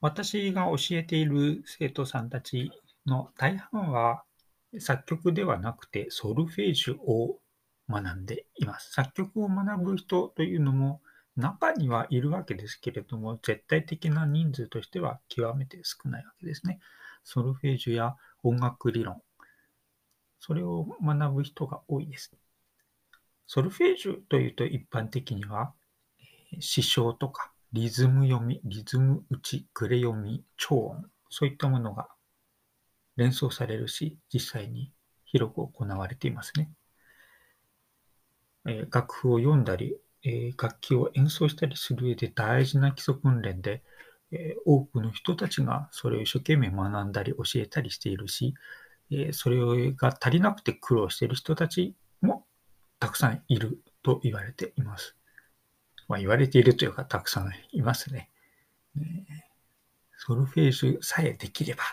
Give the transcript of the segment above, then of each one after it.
私が教えている生徒さんたちの大半は作曲ではなくてソルフェージュを学んでいます。作曲を学ぶ人というのも中にはいるわけですけれども、絶対的な人数としては極めて少ないわけですね。ソルフェージュや音楽理論、それを学ぶ人が多いです。ソルフェージュというと一般的には、詩唱とかリズム読み、リズム打ち、クレ読み、超音、そういったものが連想されるし、実際に広く行われていますね。えー、楽譜を読んだり、えー、楽器を演奏したりする上で大事な基礎訓練で、えー、多くの人たちがそれを一生懸命学んだり教えたりしているし、えそれが足りなくて苦労している人たちもたくさんいると言われています。まあ、言われているというか、たくさんいますね。ソルフェージュさえできれば、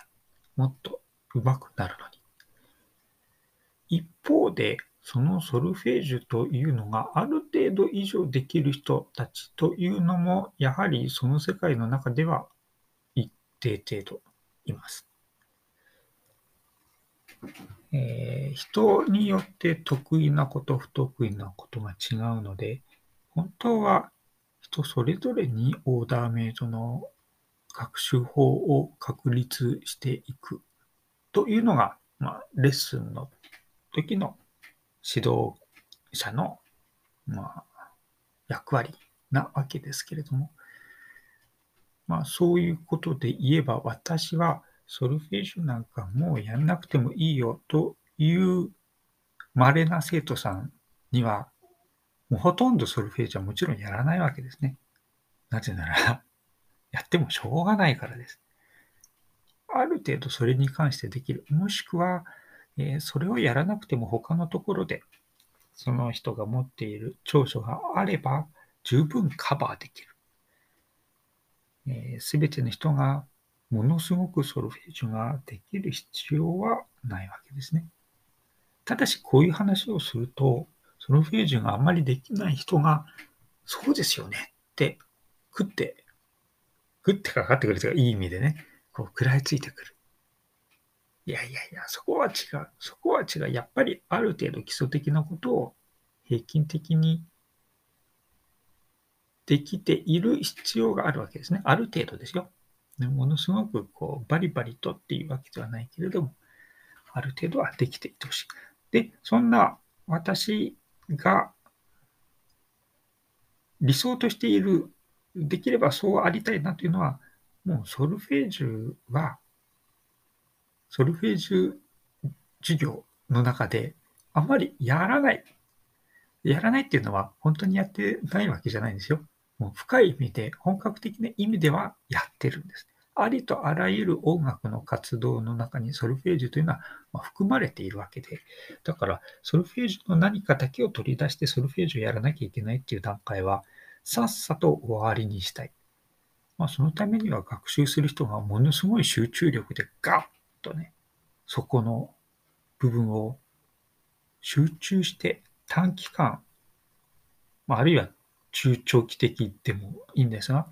もっと上手くなるのに。一方で、そのソルフェージュというのがある程度以上できる人たちというのも、やはりその世界の中では一定程度います。えー、人によって得意なこと、不得意なことが違うので、本当は人それぞれにオーダーメイドの学習法を確立していくというのが、まあ、レッスンの時の指導者の、まあ、役割なわけですけれども、まあ、そういうことで言えば私はソルフェージュなんかもうやんなくてもいいよという稀な生徒さんにはもうほとんどソルフェージュはもちろんやらないわけですね。なぜなら やってもしょうがないからです。ある程度それに関してできる。もしくは、えー、それをやらなくても他のところで、その人が持っている長所があれば十分カバーできる。す、え、べ、ての人がものすごくソルフェージュができる必要はないわけですね。ただし、こういう話をすると、ソルフェージュがあんまりできない人が、そうですよねって食って、食ってかかってくるというか、いい意味でね、こう食らいついてくる。いやいやいや、そこは違う。そこは違う。やっぱりある程度基礎的なことを平均的にできている必要があるわけですね。ある程度ですよ。ねものすごくこうバリバリとっていうわけではないけれども、ある程度はできていてほしい。で、そんな私が理想としている、できればそうありたいなというのは、もうソルフェージュは、ソルフェージュ授業の中であまりやらない。やらないっていうのは本当にやってないわけじゃないんですよ。もう深い意味で、本格的な意味ではやってるんです。ありとあらゆる音楽の活動の中にソルフェージュというのは含まれているわけで、だからソルフェージュの何かだけを取り出してソルフェージュをやらなきゃいけないっていう段階は、さっさと終わりにしたい。まあ、そのためには学習する人がものすごい集中力でガッとね、そこの部分を集中して短期間、まあ、あるいは中長期的でもいいんですが、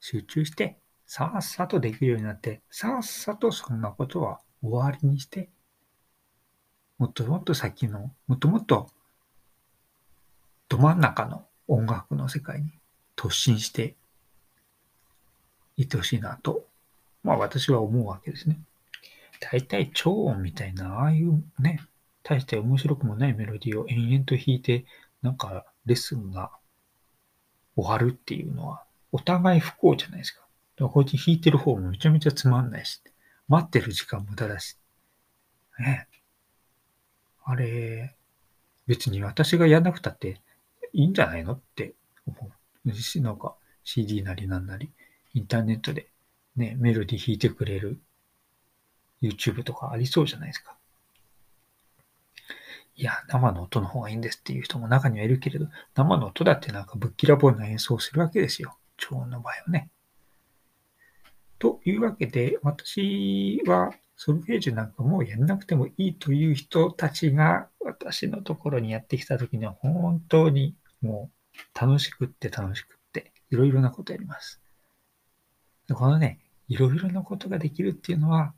集中してさっさとできるようになって、さっさとそんなことは終わりにして、もっともっと先の、もっともっとど真ん中の音楽の世界に突進していってほしいなと、まあ私は思うわけですね。大体超音みたいな、ああいうね、大して面白くもないメロディーを延々と弾いて、なんかレッスンが終わるっていうのは、お互い不幸じゃないですか。こっち弾いてる方もめちゃめちゃつまんないし、待ってる時間無駄だし。ねあれ、別に私がやんなくたっていいんじゃないのって思う。なんか CD なりなんなり、インターネットでね、メロディー弾いてくれる YouTube とかありそうじゃないですか。いや、生の音の方がいいんですっていう人も中にはいるけれど、生の音だってなんかぶっきらぼうな演奏をするわけですよ。超音の場合はね。というわけで、私はソルフェージュなんかもうやんなくてもいいという人たちが私のところにやってきたときには本当にもう楽しくって楽しくっていろいろなことやります。でこのね、いろいろなことができるっていうのは、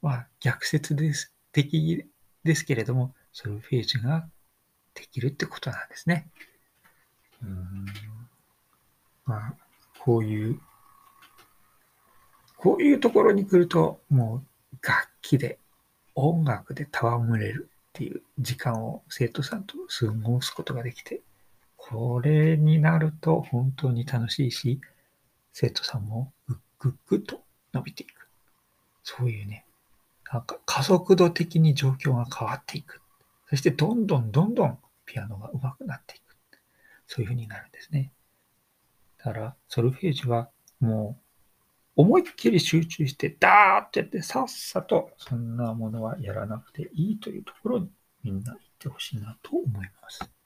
まあ、逆説です的ですけれども、ソルフェージュができるってことなんですね。うんまあ、こういう、こういうところに来ると、もう楽器で、音楽で戯れるっていう時間を生徒さんと過ごすことができて、これになると本当に楽しいし、生徒さんもぐっぐっぐっと伸びていく。そういうね、なんか加速度的に状況が変わっていく。そしてどんどんどんどんピアノが上手くなっていく。そういうふうになるんですね。だから、ソルフェージュはもう思いっきり集中して、ダーってやって、さっさとそんなものはやらなくていいというところにみんな行ってほしいなと思います。